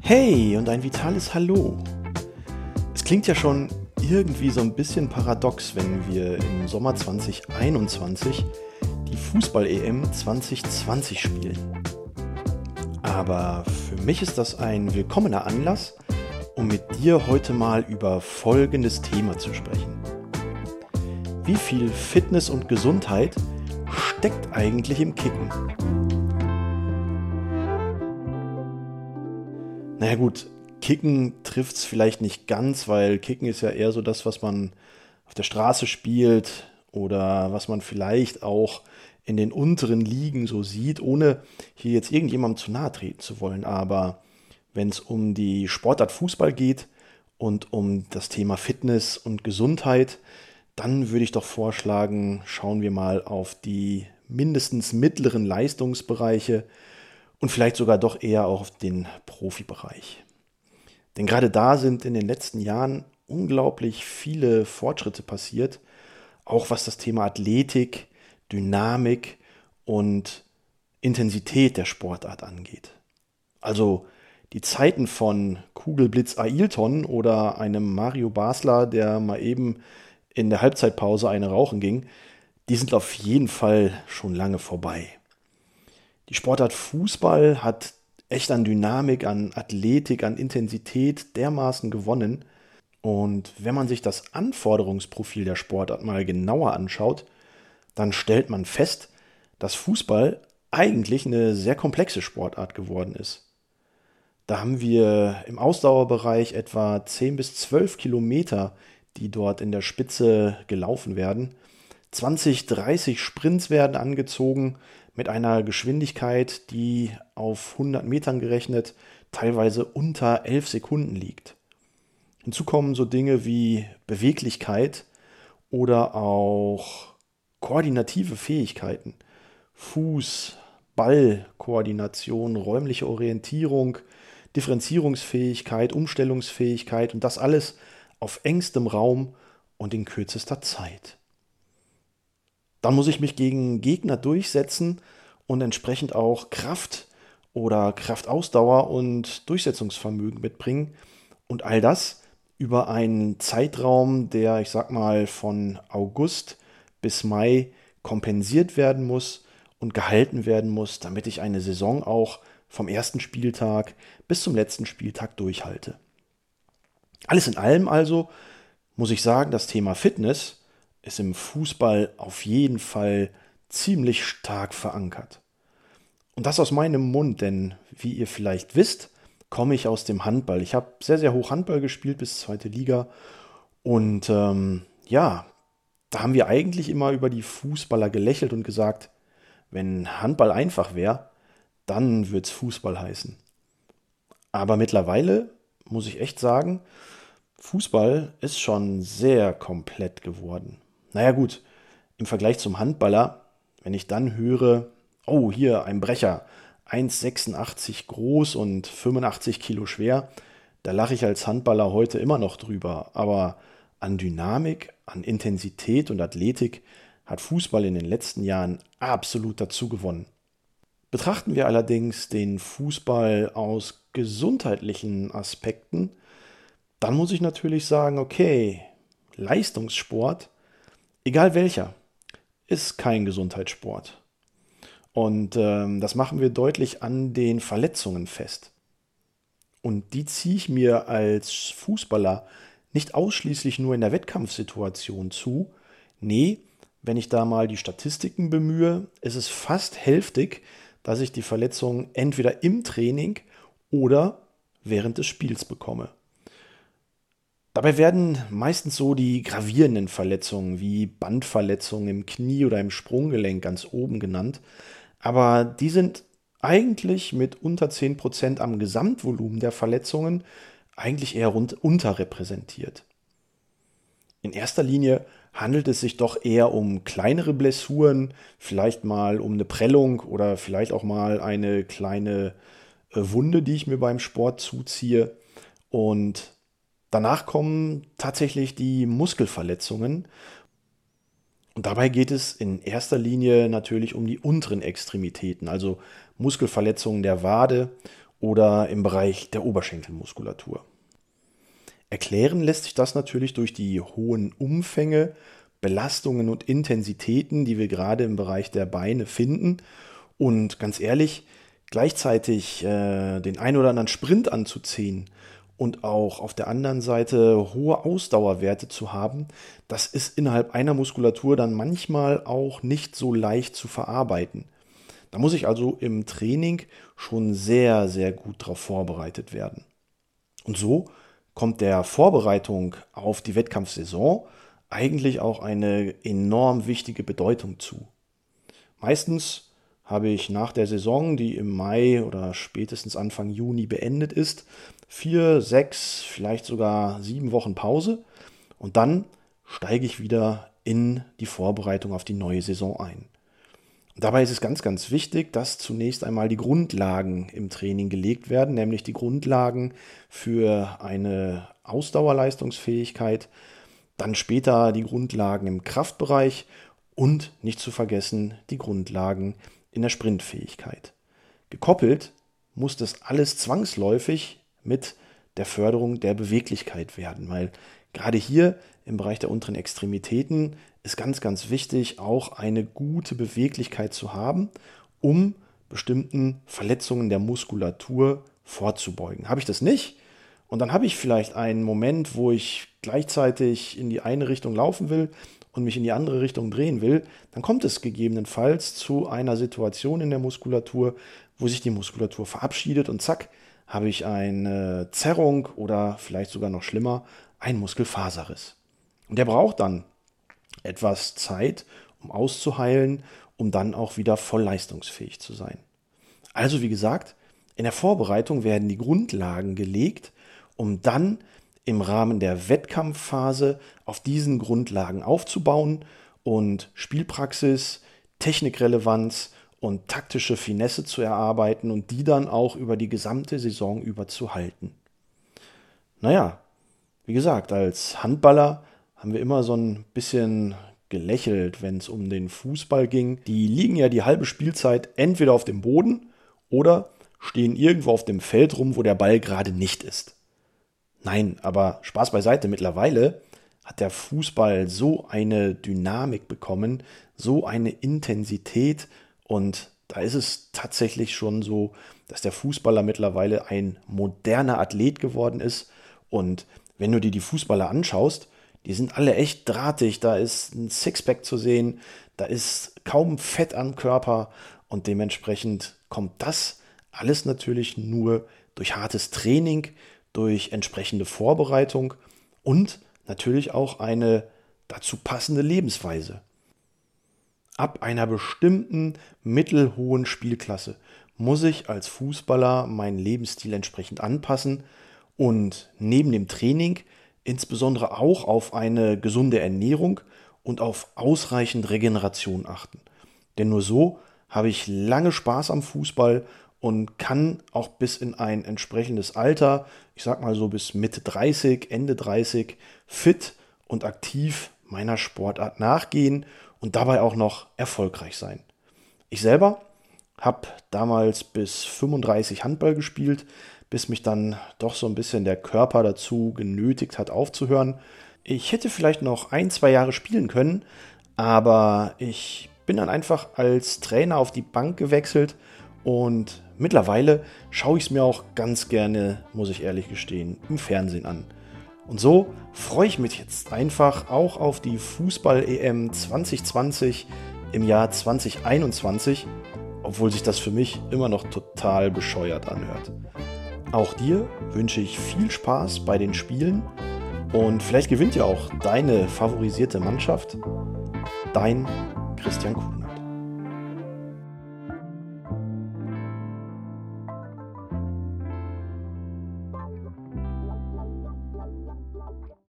Hey und ein vitales Hallo. Es klingt ja schon irgendwie so ein bisschen paradox, wenn wir im Sommer 2021 die Fußball-EM 2020 spielen. Aber für mich ist das ein willkommener Anlass, um mit dir heute mal über folgendes Thema zu sprechen. Wie viel Fitness und Gesundheit steckt eigentlich im Kicken? Naja gut, Kicken trifft es vielleicht nicht ganz, weil Kicken ist ja eher so das, was man auf der Straße spielt oder was man vielleicht auch in den unteren Ligen so sieht, ohne hier jetzt irgendjemandem zu nahe treten zu wollen. Aber wenn es um die Sportart Fußball geht und um das Thema Fitness und Gesundheit, dann würde ich doch vorschlagen, schauen wir mal auf die mindestens mittleren Leistungsbereiche und vielleicht sogar doch eher auch auf den Profibereich. Denn gerade da sind in den letzten Jahren unglaublich viele Fortschritte passiert, auch was das Thema Athletik, Dynamik und Intensität der Sportart angeht. Also die Zeiten von Kugelblitz Ailton oder einem Mario Basler, der mal eben in der Halbzeitpause eine rauchen ging, die sind auf jeden Fall schon lange vorbei. Die Sportart Fußball hat echt an Dynamik, an Athletik, an Intensität dermaßen gewonnen. Und wenn man sich das Anforderungsprofil der Sportart mal genauer anschaut, dann stellt man fest, dass Fußball eigentlich eine sehr komplexe Sportart geworden ist. Da haben wir im Ausdauerbereich etwa 10 bis 12 Kilometer, die dort in der Spitze gelaufen werden. 20, 30 Sprints werden angezogen mit einer Geschwindigkeit, die auf 100 Metern gerechnet teilweise unter 11 Sekunden liegt. Hinzu kommen so Dinge wie Beweglichkeit oder auch koordinative Fähigkeiten. Fuß, Ballkoordination, räumliche Orientierung, Differenzierungsfähigkeit, Umstellungsfähigkeit und das alles auf engstem Raum und in kürzester Zeit. Dann muss ich mich gegen Gegner durchsetzen und entsprechend auch Kraft oder Kraftausdauer und Durchsetzungsvermögen mitbringen. Und all das über einen Zeitraum, der, ich sag mal, von August bis Mai kompensiert werden muss und gehalten werden muss, damit ich eine Saison auch vom ersten Spieltag bis zum letzten Spieltag durchhalte. Alles in allem also muss ich sagen, das Thema Fitness ist im Fußball auf jeden Fall ziemlich stark verankert. Und das aus meinem Mund, denn wie ihr vielleicht wisst, komme ich aus dem Handball. Ich habe sehr, sehr hoch Handball gespielt bis zweite Liga. Und ähm, ja, da haben wir eigentlich immer über die Fußballer gelächelt und gesagt, wenn Handball einfach wäre, dann würde es Fußball heißen. Aber mittlerweile muss ich echt sagen, Fußball ist schon sehr komplett geworden. Naja gut, im Vergleich zum Handballer, wenn ich dann höre, oh hier ein Brecher, 1,86 groß und 85 Kilo schwer, da lache ich als Handballer heute immer noch drüber. Aber an Dynamik, an Intensität und Athletik hat Fußball in den letzten Jahren absolut dazu gewonnen. Betrachten wir allerdings den Fußball aus gesundheitlichen Aspekten, dann muss ich natürlich sagen, okay, Leistungssport egal welcher, ist kein Gesundheitssport. Und ähm, das machen wir deutlich an den Verletzungen fest. Und die ziehe ich mir als Fußballer nicht ausschließlich nur in der Wettkampfsituation zu. Nee, wenn ich da mal die Statistiken bemühe, ist es fast hälftig, dass ich die Verletzung entweder im Training oder während des Spiels bekomme. Dabei werden meistens so die gravierenden Verletzungen wie Bandverletzungen im Knie oder im Sprunggelenk ganz oben genannt. Aber die sind eigentlich mit unter 10% am Gesamtvolumen der Verletzungen eigentlich eher rund unterrepräsentiert. In erster Linie handelt es sich doch eher um kleinere Blessuren, vielleicht mal um eine Prellung oder vielleicht auch mal eine kleine äh, Wunde, die ich mir beim Sport zuziehe. Und Danach kommen tatsächlich die Muskelverletzungen. Und dabei geht es in erster Linie natürlich um die unteren Extremitäten, also Muskelverletzungen der Wade oder im Bereich der Oberschenkelmuskulatur. Erklären lässt sich das natürlich durch die hohen Umfänge, Belastungen und Intensitäten, die wir gerade im Bereich der Beine finden. Und ganz ehrlich, gleichzeitig äh, den ein oder anderen Sprint anzuziehen und auch auf der anderen Seite hohe Ausdauerwerte zu haben, das ist innerhalb einer Muskulatur dann manchmal auch nicht so leicht zu verarbeiten. Da muss ich also im Training schon sehr, sehr gut darauf vorbereitet werden. Und so kommt der Vorbereitung auf die Wettkampfsaison eigentlich auch eine enorm wichtige Bedeutung zu. Meistens habe ich nach der Saison, die im Mai oder spätestens Anfang Juni beendet ist, vier, sechs, vielleicht sogar sieben Wochen Pause und dann steige ich wieder in die Vorbereitung auf die neue Saison ein. Dabei ist es ganz, ganz wichtig, dass zunächst einmal die Grundlagen im Training gelegt werden, nämlich die Grundlagen für eine Ausdauerleistungsfähigkeit, dann später die Grundlagen im Kraftbereich und nicht zu vergessen die Grundlagen in der Sprintfähigkeit. Gekoppelt muss das alles zwangsläufig mit der Förderung der Beweglichkeit werden, weil gerade hier im Bereich der unteren Extremitäten ist ganz, ganz wichtig, auch eine gute Beweglichkeit zu haben, um bestimmten Verletzungen der Muskulatur vorzubeugen. Habe ich das nicht? Und dann habe ich vielleicht einen Moment, wo ich gleichzeitig in die eine Richtung laufen will und mich in die andere Richtung drehen will, dann kommt es gegebenenfalls zu einer Situation in der Muskulatur, wo sich die Muskulatur verabschiedet und zack, habe ich eine Zerrung oder vielleicht sogar noch schlimmer, ein Muskelfaserriss. Und der braucht dann etwas Zeit, um auszuheilen, um dann auch wieder voll leistungsfähig zu sein. Also wie gesagt, in der Vorbereitung werden die Grundlagen gelegt, um dann im Rahmen der Wettkampfphase auf diesen Grundlagen aufzubauen und Spielpraxis, Technikrelevanz und taktische Finesse zu erarbeiten und die dann auch über die gesamte Saison über zu halten. Naja, wie gesagt, als Handballer haben wir immer so ein bisschen gelächelt, wenn es um den Fußball ging. Die liegen ja die halbe Spielzeit entweder auf dem Boden oder stehen irgendwo auf dem Feld rum, wo der Ball gerade nicht ist. Nein, aber Spaß beiseite, mittlerweile hat der Fußball so eine Dynamik bekommen, so eine Intensität und da ist es tatsächlich schon so, dass der Fußballer mittlerweile ein moderner Athlet geworden ist. Und wenn du dir die Fußballer anschaust, die sind alle echt drahtig, da ist ein Sixpack zu sehen, da ist kaum Fett am Körper und dementsprechend kommt das alles natürlich nur durch hartes Training, durch entsprechende Vorbereitung und natürlich auch eine dazu passende Lebensweise. Ab einer bestimmten mittelhohen Spielklasse muss ich als Fußballer meinen Lebensstil entsprechend anpassen und neben dem Training insbesondere auch auf eine gesunde Ernährung und auf ausreichend Regeneration achten. Denn nur so habe ich lange Spaß am Fußball und kann auch bis in ein entsprechendes Alter, ich sag mal so bis Mitte 30, Ende 30, fit und aktiv meiner Sportart nachgehen und dabei auch noch erfolgreich sein. Ich selber habe damals bis 35 Handball gespielt, bis mich dann doch so ein bisschen der Körper dazu genötigt hat aufzuhören. Ich hätte vielleicht noch ein, zwei Jahre spielen können, aber ich bin dann einfach als Trainer auf die Bank gewechselt und mittlerweile schaue ich es mir auch ganz gerne, muss ich ehrlich gestehen, im Fernsehen an. Und so freue ich mich jetzt einfach auch auf die Fußball-EM 2020 im Jahr 2021, obwohl sich das für mich immer noch total bescheuert anhört. Auch dir wünsche ich viel Spaß bei den Spielen und vielleicht gewinnt ja auch deine favorisierte Mannschaft. Dein Christian Kuhn.